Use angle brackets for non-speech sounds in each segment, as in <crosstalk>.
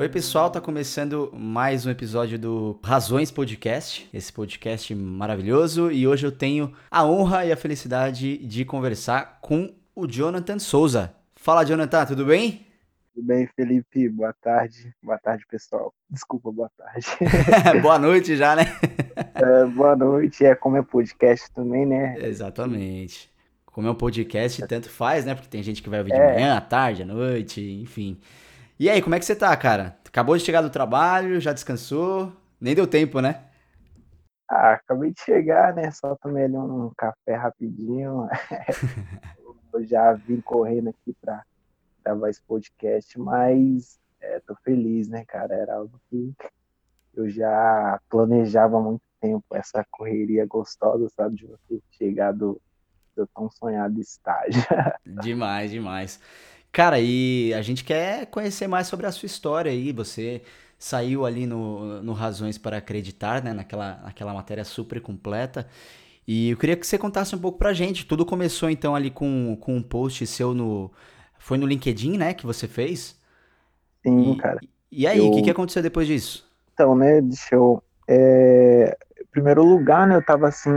Oi, pessoal, tá começando mais um episódio do Razões Podcast, esse podcast maravilhoso, e hoje eu tenho a honra e a felicidade de conversar com o Jonathan Souza. Fala, Jonathan, tudo bem? Tudo bem, Felipe? Boa tarde. Boa tarde, pessoal. Desculpa, boa tarde. <laughs> boa noite já, né? é, boa noite. É como é podcast também, né? Exatamente. Como é um podcast, tanto faz, né? Porque tem gente que vai ouvir de é. manhã, à tarde, à noite, enfim. E aí, como é que você tá, cara? Acabou de chegar do trabalho, já descansou? Nem deu tempo, né? Ah, acabei de chegar, né? Só tomei ali um café rapidinho. <laughs> <laughs> eu já vim correndo aqui para gravar esse podcast, mas é, tô feliz, né, cara? Era algo que eu já planejava há muito tempo, essa correria gostosa, sabe? De você chegar do, do tão sonhado estágio. <laughs> Demais, demais. Cara, e a gente quer conhecer mais sobre a sua história aí. Você saiu ali no, no Razões para Acreditar, né? Naquela, naquela matéria super completa. E eu queria que você contasse um pouco pra gente. Tudo começou então ali com, com um post seu no. Foi no LinkedIn, né? Que você fez? Sim, e, cara. E aí, o eu... que, que aconteceu depois disso? Então, né, deixa eu. É... Primeiro lugar, né, eu tava assim.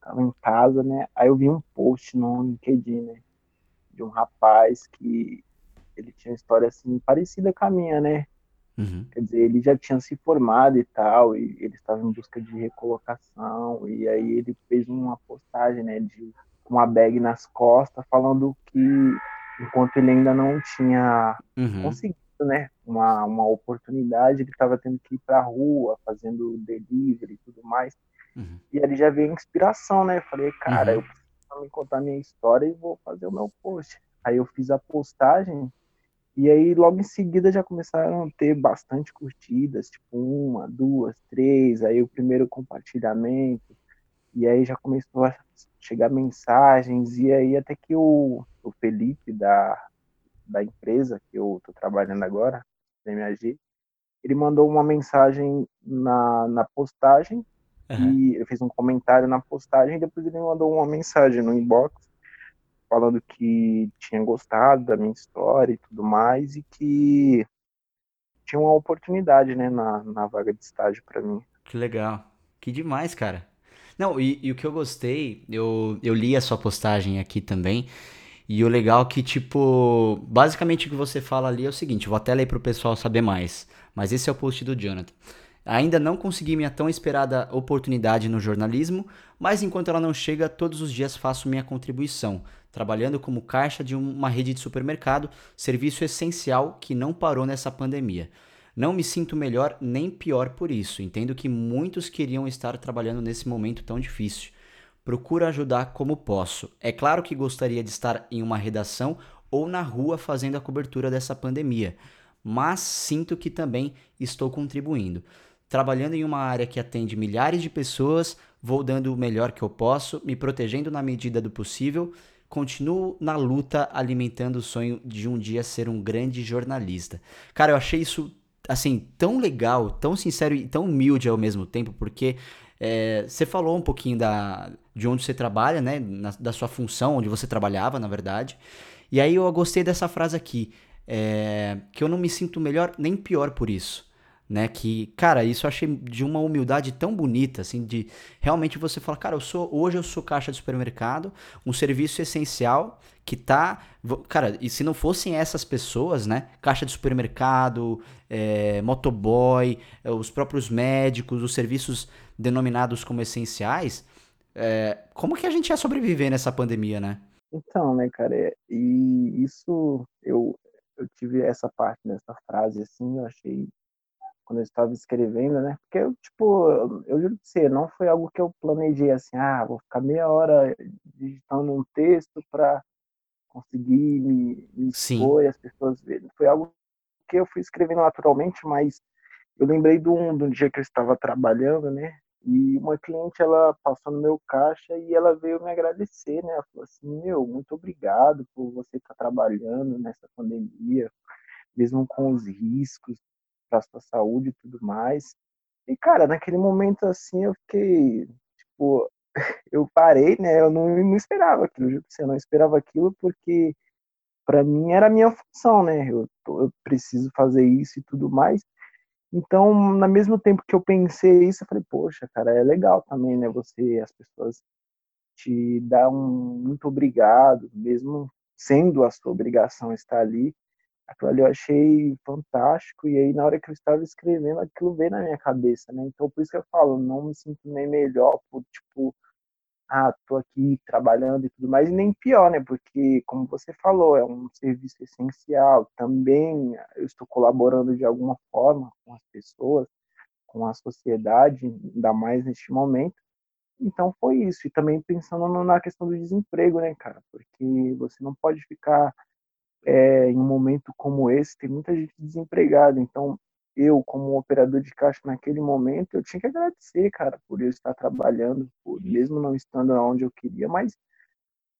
Tava em casa, né? Aí eu vi um post no LinkedIn, né? de um rapaz que ele tinha uma história assim parecida com a minha, né? Uhum. Quer dizer, ele já tinha se formado e tal, e ele estava em busca de recolocação, e aí ele fez uma postagem, né, de uma bag nas costas, falando que enquanto ele ainda não tinha uhum. conseguido, né, uma, uma oportunidade, ele estava tendo que ir para a rua, fazendo delivery e tudo mais. Uhum. E ali já veio a inspiração, né? Eu falei, cara, uhum. eu me contar minha história e vou fazer o meu post. Aí eu fiz a postagem e aí logo em seguida já começaram a ter bastante curtidas, tipo uma, duas, três, aí o primeiro compartilhamento, e aí já começou a chegar mensagens, e aí até que o, o Felipe da, da empresa que eu tô trabalhando agora, da MAG, ele mandou uma mensagem na, na postagem Uhum. E eu fiz um comentário na postagem e depois ele me mandou uma mensagem no inbox falando que tinha gostado da minha história e tudo mais e que tinha uma oportunidade, né, na, na vaga de estágio para mim. Que legal. Que demais, cara. Não, e, e, o que eu gostei, eu, eu li a sua postagem aqui também, e o legal é que, tipo, basicamente o que você fala ali é o seguinte, vou até ler pro pessoal saber mais, mas esse é o post do Jonathan. Ainda não consegui minha tão esperada oportunidade no jornalismo, mas enquanto ela não chega, todos os dias faço minha contribuição, trabalhando como caixa de uma rede de supermercado, serviço essencial que não parou nessa pandemia. Não me sinto melhor nem pior por isso. Entendo que muitos queriam estar trabalhando nesse momento tão difícil. Procuro ajudar como posso. É claro que gostaria de estar em uma redação ou na rua fazendo a cobertura dessa pandemia, mas sinto que também estou contribuindo trabalhando em uma área que atende milhares de pessoas, vou dando o melhor que eu posso, me protegendo na medida do possível, continuo na luta alimentando o sonho de um dia ser um grande jornalista. Cara, eu achei isso assim tão legal, tão sincero e tão humilde ao mesmo tempo, porque é, você falou um pouquinho da, de onde você trabalha, né? Na, da sua função, onde você trabalhava, na verdade. E aí eu gostei dessa frase aqui, é, que eu não me sinto melhor nem pior por isso né? Que, cara, isso eu achei de uma humildade tão bonita, assim, de realmente você falar, cara, eu sou, hoje eu sou caixa de supermercado, um serviço essencial que tá, cara, e se não fossem essas pessoas, né? Caixa de supermercado, é, motoboy, é, os próprios médicos, os serviços denominados como essenciais, é, como que a gente ia sobreviver nessa pandemia, né? Então, né, cara, é, e isso eu, eu tive essa parte dessa frase assim, eu achei quando eu estava escrevendo, né? Porque eu, tipo, eu juro pra você, não foi algo que eu planejei assim, ah, vou ficar meia hora digitando um texto para conseguir me, me expor e as pessoas verem. Foi algo que eu fui escrevendo naturalmente, mas eu lembrei de um, de um dia que eu estava trabalhando, né? E uma cliente, ela passou no meu caixa e ela veio me agradecer, né? Ela falou assim, meu, muito obrigado por você estar trabalhando nessa pandemia, mesmo com os riscos para sua saúde e tudo mais. E, cara, naquele momento assim, eu fiquei, tipo, <laughs> eu parei, né? Eu não, não esperava aquilo, eu não esperava aquilo porque para mim era a minha função, né? Eu, eu preciso fazer isso e tudo mais. Então, no mesmo tempo que eu pensei isso, eu falei, poxa, cara, é legal também, né? Você, as pessoas te dão um muito obrigado, mesmo sendo a sua obrigação estar ali. Aquilo ali eu achei fantástico, e aí na hora que eu estava escrevendo, aquilo veio na minha cabeça, né? Então, por isso que eu falo, não me sinto nem melhor por, tipo, ah, tô aqui trabalhando e tudo mais, e nem pior, né? Porque, como você falou, é um serviço essencial. Também eu estou colaborando de alguma forma com as pessoas, com a sociedade, ainda mais neste momento. Então foi isso. E também pensando na questão do desemprego, né, cara? Porque você não pode ficar é, em um momento como esse, tem muita gente desempregada. Então, eu, como operador de caixa naquele momento, eu tinha que agradecer, cara, por eu estar trabalhando, por, mesmo não estando onde eu queria, mas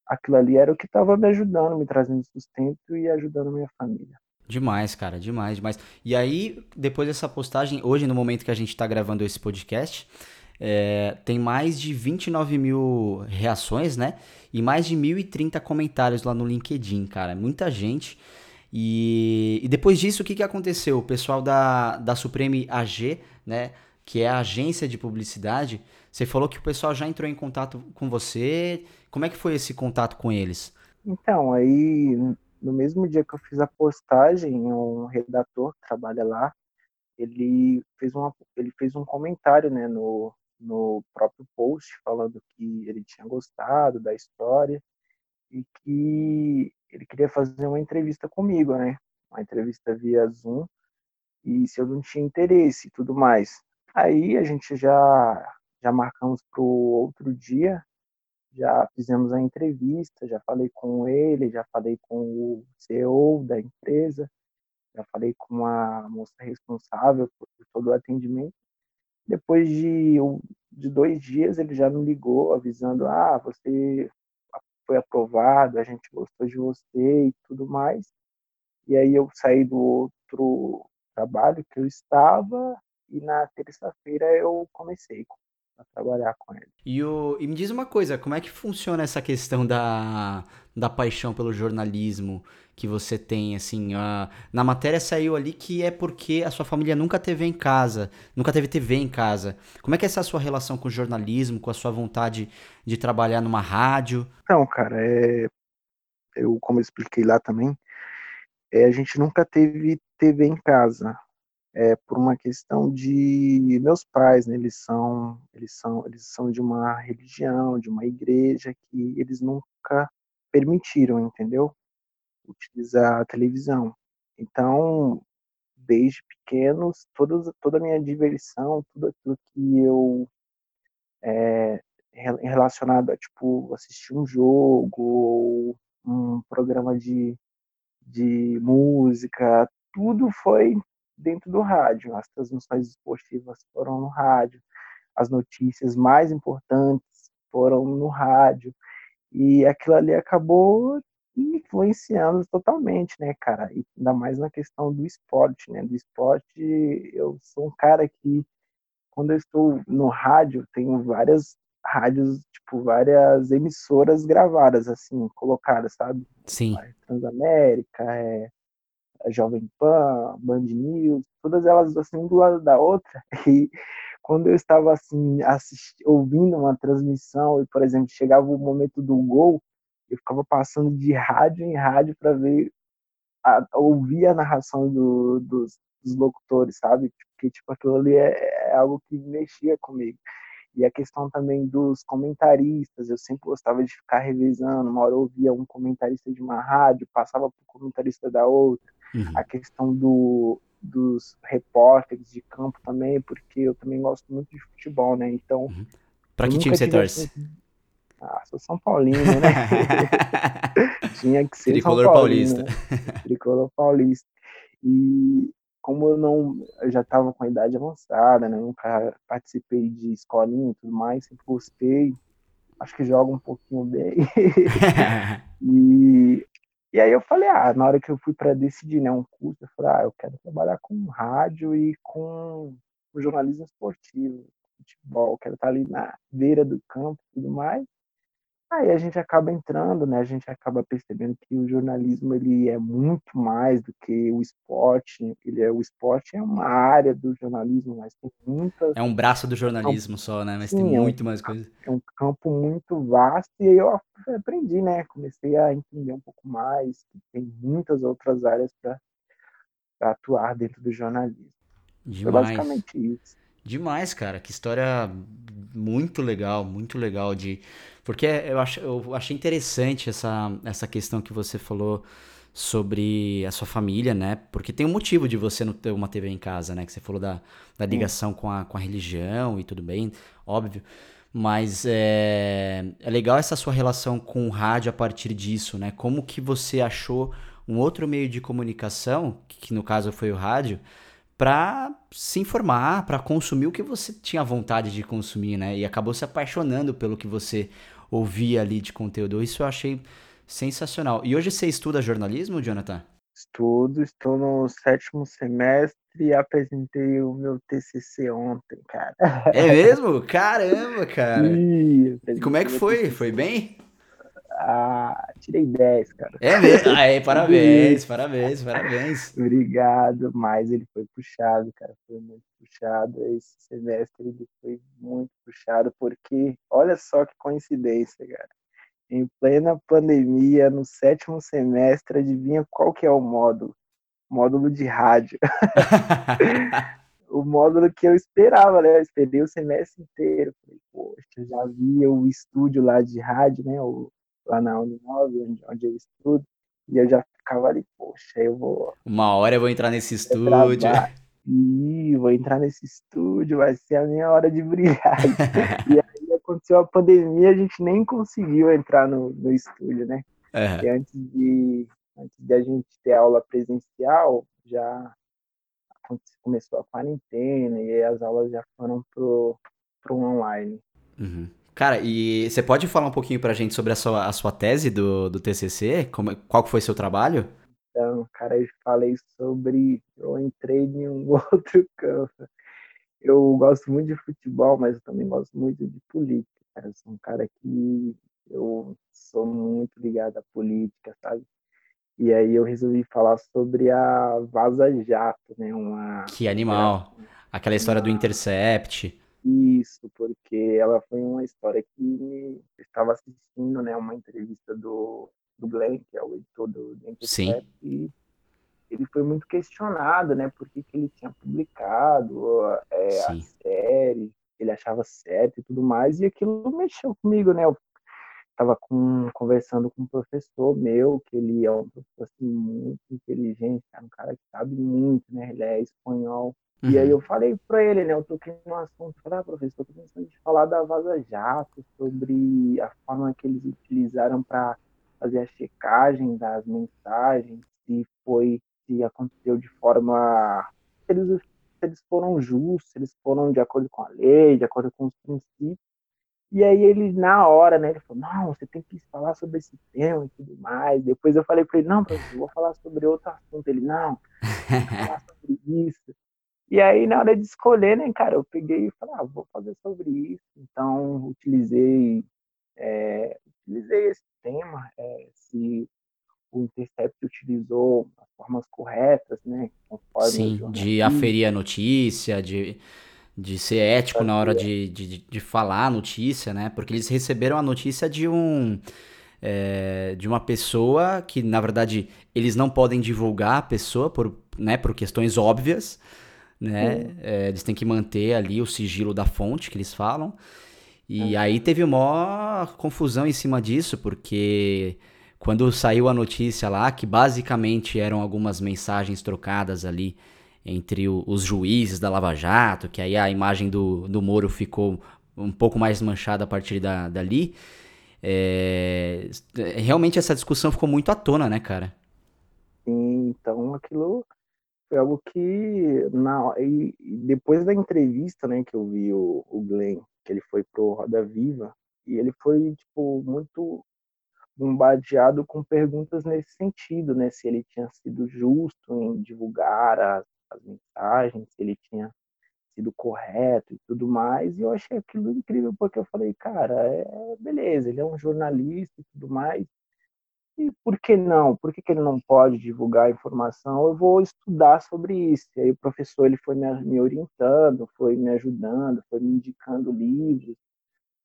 aquilo ali era o que estava me ajudando, me trazendo sustento e ajudando a minha família. Demais, cara, demais, demais. E aí, depois dessa postagem, hoje, no momento que a gente está gravando esse podcast, é, tem mais de 29 mil reações, né? E mais de 1.030 comentários lá no LinkedIn, cara. Muita gente. E, e depois disso, o que, que aconteceu? O pessoal da, da Supreme AG, né, que é a agência de publicidade, você falou que o pessoal já entrou em contato com você. Como é que foi esse contato com eles? Então, aí no mesmo dia que eu fiz a postagem, um redator que trabalha lá, ele fez, uma, ele fez um comentário né, no, no próprio post falando que ele tinha gostado da história e que ele queria fazer uma entrevista comigo, né? Uma entrevista via Zoom e se eu não tinha interesse e tudo mais. Aí a gente já já marcamos para o outro dia, já fizemos a entrevista, já falei com ele, já falei com o CEO da empresa, já falei com a moça responsável por todo o atendimento. Depois de, de dois dias, ele já me ligou avisando: ah, você foi aprovado, a gente gostou de você e tudo mais. E aí eu saí do outro trabalho que eu estava e na terça-feira eu comecei a trabalhar com ele. E, o, e me diz uma coisa, como é que funciona essa questão da, da paixão pelo jornalismo que você tem, assim, na matéria saiu ali que é porque a sua família nunca teve em casa, nunca teve TV em casa. Como é que é essa sua relação com o jornalismo, com a sua vontade de trabalhar numa rádio? Então, cara, é, eu, como eu expliquei lá também, é, a gente nunca teve TV em casa é, por uma questão de meus pais, né, eles são eles são eles são de uma religião, de uma igreja que eles nunca permitiram, entendeu? Utilizar a televisão. Então, desde pequenos, toda toda a minha diversão, tudo aquilo que eu é, relacionado a tipo assistir um jogo ou um programa de de música, tudo foi dentro do rádio. As transmissões esportivas foram no rádio, as notícias mais importantes foram no rádio. E aquilo ali acabou influenciando totalmente, né, cara? E ainda mais na questão do esporte, né? Do esporte, eu sou um cara que, quando eu estou no rádio, tenho várias rádios, tipo, várias emissoras gravadas, assim, colocadas, sabe? Sim. Transamérica, é, a Jovem Pan, Band News, todas elas assim do lado da outra. <laughs> E quando eu estava assim assisti, ouvindo uma transmissão e, por exemplo, chegava o momento do gol, eu ficava passando de rádio em rádio para ver, a, ouvir a narração do, dos, dos, locutores, sabe? Porque tipo aquilo ali é, é algo que mexia comigo. E a questão também dos comentaristas, eu sempre gostava de ficar revisando. Uma hora eu ouvia um comentarista de uma rádio, passava para o comentarista da outra. Uhum. A questão do, dos repórteres de campo também, porque eu também gosto muito de futebol, né? Então. Uhum. Para que time você torce? Ah, sou São Paulino, né? <laughs> Tinha que ser Tricolor São Paulino, Paulista. Né? Tricolor Paulista. E como eu não eu já estava com a idade avançada, né? Nunca participei de escolinha e tudo mais, sempre gostei. Acho que jogo um pouquinho bem. <laughs> e e aí eu falei, ah, na hora que eu fui para decidir, né, um curso, eu falei, ah, eu quero trabalhar com rádio e com, jornalismo esportivo. futebol, quero estar ali na beira do campo e tudo mais. Aí a gente acaba entrando, né? A gente acaba percebendo que o jornalismo ele é muito mais do que o esporte. Ele é o esporte é uma área do jornalismo, mas tem muitas. É um braço do jornalismo só, né? Mas Sim, tem muito é um, mais coisa. É um campo muito vasto e aí eu aprendi, né? Comecei a entender um pouco mais. Tem muitas outras áreas para atuar dentro do jornalismo. Demais. Foi basicamente isso. Demais, cara. Que história muito legal, muito legal de porque eu, ach, eu achei interessante essa, essa questão que você falou sobre a sua família, né? Porque tem um motivo de você não ter uma TV em casa, né? Que você falou da, da ligação com a, com a religião e tudo bem, óbvio. Mas é, é legal essa sua relação com o rádio a partir disso, né? Como que você achou um outro meio de comunicação, que no caso foi o rádio, para se informar, para consumir o que você tinha vontade de consumir, né? E acabou se apaixonando pelo que você ouvia ali de conteúdo. Isso eu achei sensacional. E hoje você estuda jornalismo, Jonathan? Estudo, estou no sétimo semestre e apresentei o meu TCC ontem, cara. É mesmo? <laughs> Caramba, cara. E como é que foi? Foi bem? Ah, tirei 10, cara. É mesmo? Aí, <laughs> parabéns, parabéns, parabéns. Obrigado, mas ele foi puxado, cara, foi muito puxado. Esse semestre ele foi muito puxado, porque olha só que coincidência, cara. Em plena pandemia, no sétimo semestre, adivinha qual que é o módulo? Módulo de rádio. <laughs> o módulo que eu esperava, né? Eu esperei o semestre inteiro. Falei, poxa, já vi o estúdio lá de rádio, né? O lá na Uninove, onde, onde eu estudo, e eu já ficava ali, poxa, eu vou. Uma hora eu vou entrar nesse estúdio. E vou entrar nesse estúdio, vai ser a minha hora de brilhar. <laughs> e aí aconteceu a pandemia, a gente nem conseguiu entrar no, no estúdio, né? Uhum. E antes de, antes de a gente ter aula presencial, já começou a quarentena e as aulas já foram pro, pro online. Uhum. Cara, e você pode falar um pouquinho pra gente sobre a sua, a sua tese do, do TCC? Como, qual foi seu trabalho? Então, cara, eu falei sobre. Eu entrei em um <laughs> outro campo. Eu gosto muito de futebol, mas eu também gosto muito de política, cara. Eu sou um cara que eu sou muito ligado à política, sabe? E aí eu resolvi falar sobre a Vaza Jato, né? Uma, que animal! Aquela história do Intercept. Isso, porque ela foi uma história que me estava assistindo, né, uma entrevista do, do Glenn, que é o editor do Sim. e ele foi muito questionado, né, por que, que ele tinha publicado é, a série, ele achava certo e tudo mais, e aquilo mexeu comigo, né, eu estava com, conversando com um professor meu, que ele é um professor assim, muito inteligente, um cara que sabe muito, né, ele é espanhol, Uhum. E aí eu falei para ele, né? Eu toquei no assunto, falei, ah, professor, tô pensando em falar da Vaza Jato, sobre a forma que eles utilizaram para fazer a checagem das mensagens, se foi, se aconteceu de forma. Eles, eles foram justos, eles foram de acordo com a lei, de acordo com os princípios. E aí ele, na hora, né, ele falou, não, você tem que falar sobre esse tema e tudo mais. Depois eu falei para ele, não, professor, eu vou falar sobre outro assunto. Ele, não, vou falar <laughs> sobre isso. E aí, na hora de escolher, né, cara, eu peguei e falei, ah, vou fazer sobre isso. Então, utilizei, é, utilizei esse tema, é, se o Intercept utilizou as formas corretas, né, Sim, de aferir a notícia, de, de ser ético na hora de, de, de falar a notícia, né, porque eles receberam a notícia de um... É, de uma pessoa que, na verdade, eles não podem divulgar a pessoa por, né, por questões óbvias, né? É, eles têm que manter ali o sigilo da fonte que eles falam. E é. aí teve uma confusão em cima disso, porque quando saiu a notícia lá, que basicamente eram algumas mensagens trocadas ali entre o, os juízes da Lava Jato, que aí a imagem do, do Moro ficou um pouco mais manchada a partir da, dali. É, realmente essa discussão ficou muito à tona, né, cara? Sim, então aquilo foi algo que na e, depois da entrevista, né, que eu vi o, o Glenn, que ele foi pro Roda Viva, e ele foi tipo muito bombardeado com perguntas nesse sentido, né, se ele tinha sido justo em divulgar as, as mensagens, se ele tinha sido correto e tudo mais, e eu achei aquilo incrível, porque eu falei, cara, é, beleza, ele é um jornalista e tudo mais, e por que não? Por que, que ele não pode divulgar a informação? Eu vou estudar sobre isso. E aí o professor ele foi me, me orientando, foi me ajudando, foi me indicando livros,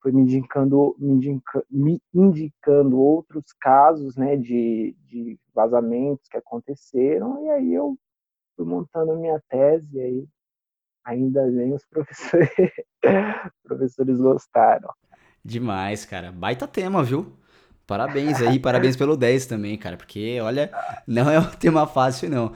foi me indicando, me, indica, me indicando outros casos né, de, de vazamentos que aconteceram, e aí eu fui montando a minha tese, e aí ainda bem os <laughs> professores, professores gostaram. Demais, cara. Baita tema, viu? Parabéns aí, parabéns pelo 10 também, cara, porque olha, não é um <laughs> tema fácil, não.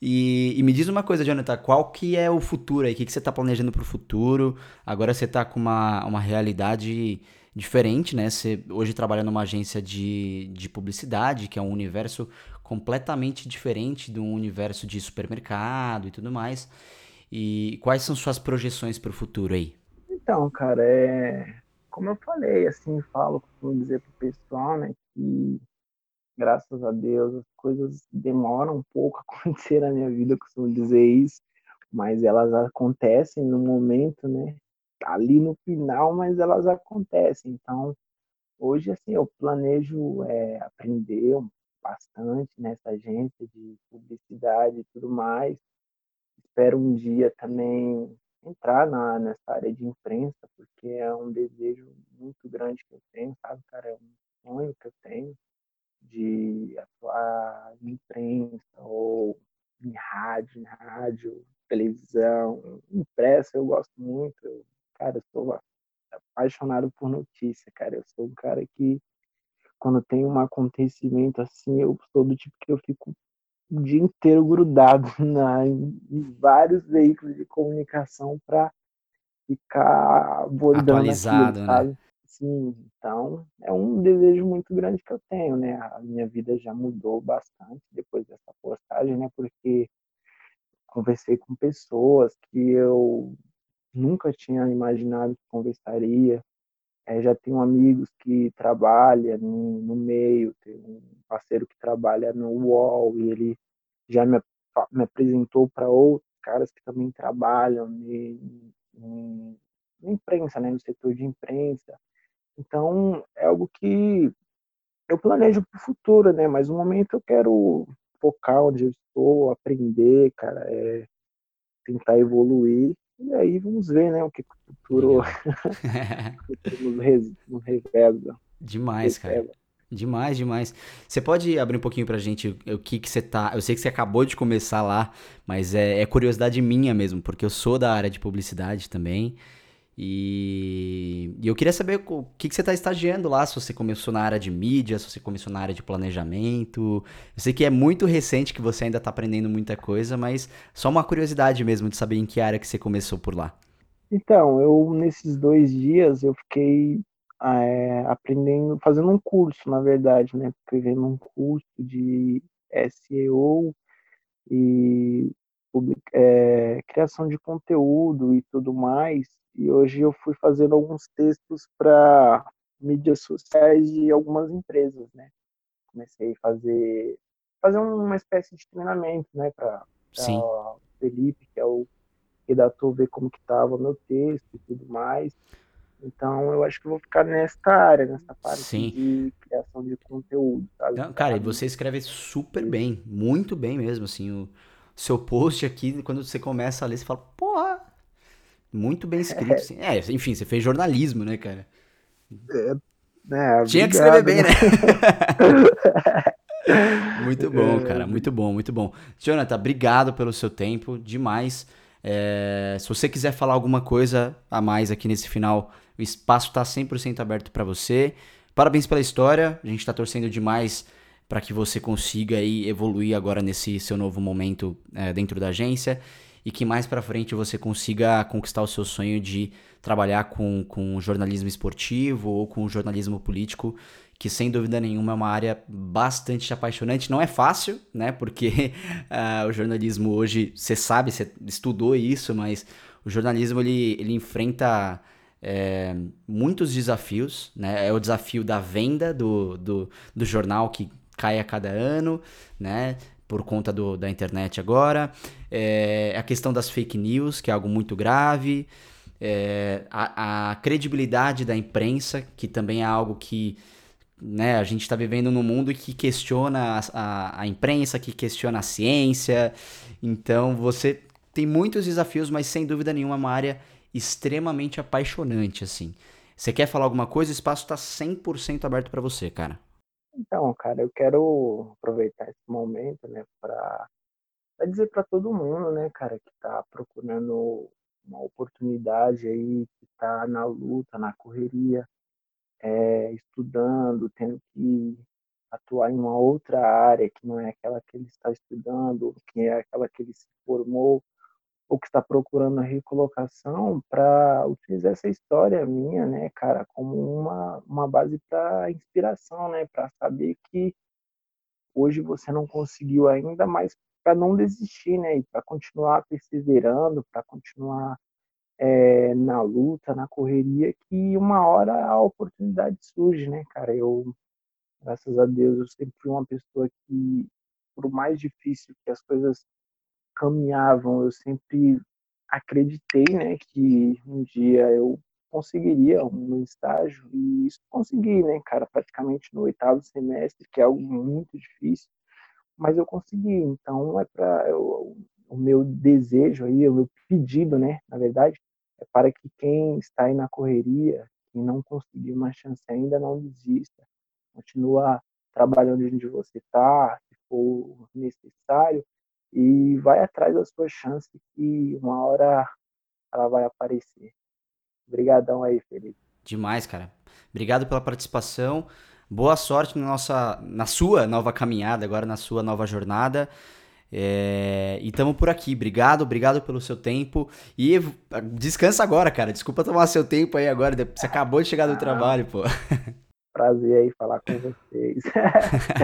E, e, me diz uma coisa, Jonathan, qual que é o futuro aí? O que, que você está planejando para o futuro? Agora você está com uma, uma realidade diferente, né? Você hoje trabalha numa agência de, de publicidade, que é um universo completamente diferente do universo de supermercado e tudo mais. E quais são suas projeções para o futuro aí? Então, cara, é como eu falei, assim, falo, costumo dizer pro pessoal, né, que graças a Deus as coisas demoram um pouco <laughs> a acontecer na minha vida, costumo dizer isso, mas elas acontecem no momento, né, ali no final, mas elas acontecem. Então, hoje, assim, eu planejo é, aprender bastante nessa agência de publicidade e tudo mais. Espero um dia também entrar na, nessa área de imprensa, porque é um desejo muito grande que eu tenho, sabe, cara? É um sonho que eu tenho de atuar em imprensa ou em rádio, em rádio, televisão, impressa, eu gosto muito. Eu, cara, eu sou apaixonado por notícia, cara. Eu sou um cara que, quando tem um acontecimento assim, eu sou do tipo que eu fico o dia inteiro grudado <laughs> na, em vários veículos de comunicação para ficar abordando Atualizado, aquilo? Né? Sim, então é um desejo muito grande que eu tenho, né? A minha vida já mudou bastante depois dessa postagem, né? Porque conversei com pessoas que eu nunca tinha imaginado que conversaria, é, já tenho amigos que trabalham no, no, meio, tem um parceiro que trabalha no UOL e ele já me, me apresentou para outros caras que também trabalham em, na imprensa, né, no setor de imprensa. Então, é algo que eu planejo para o futuro, né? Mas no momento eu quero focar onde eu estou, aprender, cara, é, tentar evoluir e aí vamos ver, né, o que o futuro, <laughs> nos, revela. Demais, cara. Demais, demais. Você pode abrir um pouquinho pra gente o que que você tá. Eu sei que você acabou de começar lá, mas é, é curiosidade minha mesmo, porque eu sou da área de publicidade também. E, e eu queria saber o que, que você está estagiando lá, se você começou na área de mídia, se você começou na área de planejamento. Eu sei que é muito recente, que você ainda está aprendendo muita coisa, mas só uma curiosidade mesmo de saber em que área que você começou por lá. Então, eu nesses dois dias eu fiquei é, aprendendo, fazendo um curso, na verdade, né? Escrevendo um curso de SEO e é, criação de conteúdo e tudo mais e hoje eu fui fazendo alguns textos para mídias sociais de algumas empresas, né? Comecei a fazer fazer uma espécie de treinamento, né, para o Felipe, que é o redator, ver como que estava meu texto e tudo mais. Então, eu acho que eu vou ficar nesta área, nessa parte Sim. de criação de conteúdo, sabe? Não, cara, e você escreve super bem, muito bem mesmo, assim, o seu post aqui, quando você começa a ler, você fala, porra, muito bem escrito, é. Assim. é, enfim, você fez jornalismo, né, cara? É, né, Tinha que escrever bem, né? <laughs> muito bom, cara, muito bom, muito bom. Jonathan, obrigado pelo seu tempo, demais. É, se você quiser falar alguma coisa a mais aqui nesse final, o espaço está 100% aberto para você. Parabéns pela história, a gente está torcendo demais para que você consiga aí evoluir agora nesse seu novo momento é, dentro da agência e que mais para frente você consiga conquistar o seu sonho de trabalhar com, com jornalismo esportivo ou com jornalismo político, que sem dúvida nenhuma é uma área bastante apaixonante. Não é fácil, né? Porque uh, <laughs> o jornalismo hoje, você sabe, você estudou isso, mas o jornalismo ele, ele enfrenta é, muitos desafios, né? É o desafio da venda do, do, do jornal que cai a cada ano, né? por conta do, da internet agora, é, a questão das fake news, que é algo muito grave, é, a, a, credibilidade da imprensa, que também é algo que né, a gente está vivendo num mundo que questiona a, a, a imprensa, que questiona a ciência. Então você tem muitos desafios, mas sem dúvida nenhuma é uma área extremamente apaixonante, assim. Você quer falar alguma coisa? O espaço está 100% aberto para você, cara. Então, cara, eu quero aproveitar esse momento, né, para dizer para todo mundo, né, cara, que está procurando uma oportunidade aí, que está na luta, na correria, é, estudando, tendo que atuar em uma outra área que não é aquela que ele está estudando, que é aquela que ele se formou, ou que está procurando a recolocação para utilizar essa história minha, né, cara, como uma, uma base para inspiração, né, para saber que hoje você não conseguiu ainda, mas para não desistir, né, e para continuar perseverando, para continuar é, na luta, na correria, que uma hora a oportunidade surge, né, cara. Eu, graças a Deus, eu sempre fui uma pessoa que, por mais difícil que as coisas caminhavam, eu sempre acreditei, né, que um dia eu conseguiria um estágio e isso consegui, né, cara, praticamente no oitavo semestre, que é algo muito difícil, mas eu consegui. Então é para o meu desejo aí, o meu pedido, né, na verdade, é para que quem está aí na correria, e não conseguiu uma chance ainda, não desista. Continua trabalhando onde você está, se for necessário, e vai atrás da sua chance que uma hora ela vai aparecer. Obrigadão aí, Felipe. Demais, cara. Obrigado pela participação. Boa sorte na nossa, na sua nova caminhada, agora na sua nova jornada. É, e tamo por aqui. Obrigado, obrigado pelo seu tempo. E descansa agora, cara. Desculpa tomar seu tempo aí agora. Você acabou de chegar do trabalho, pô. <laughs> prazer aí falar com vocês.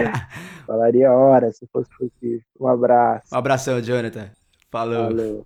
<laughs> Falaria horas se fosse possível. Um abraço. Um abração, Jonathan. Falou. Valeu.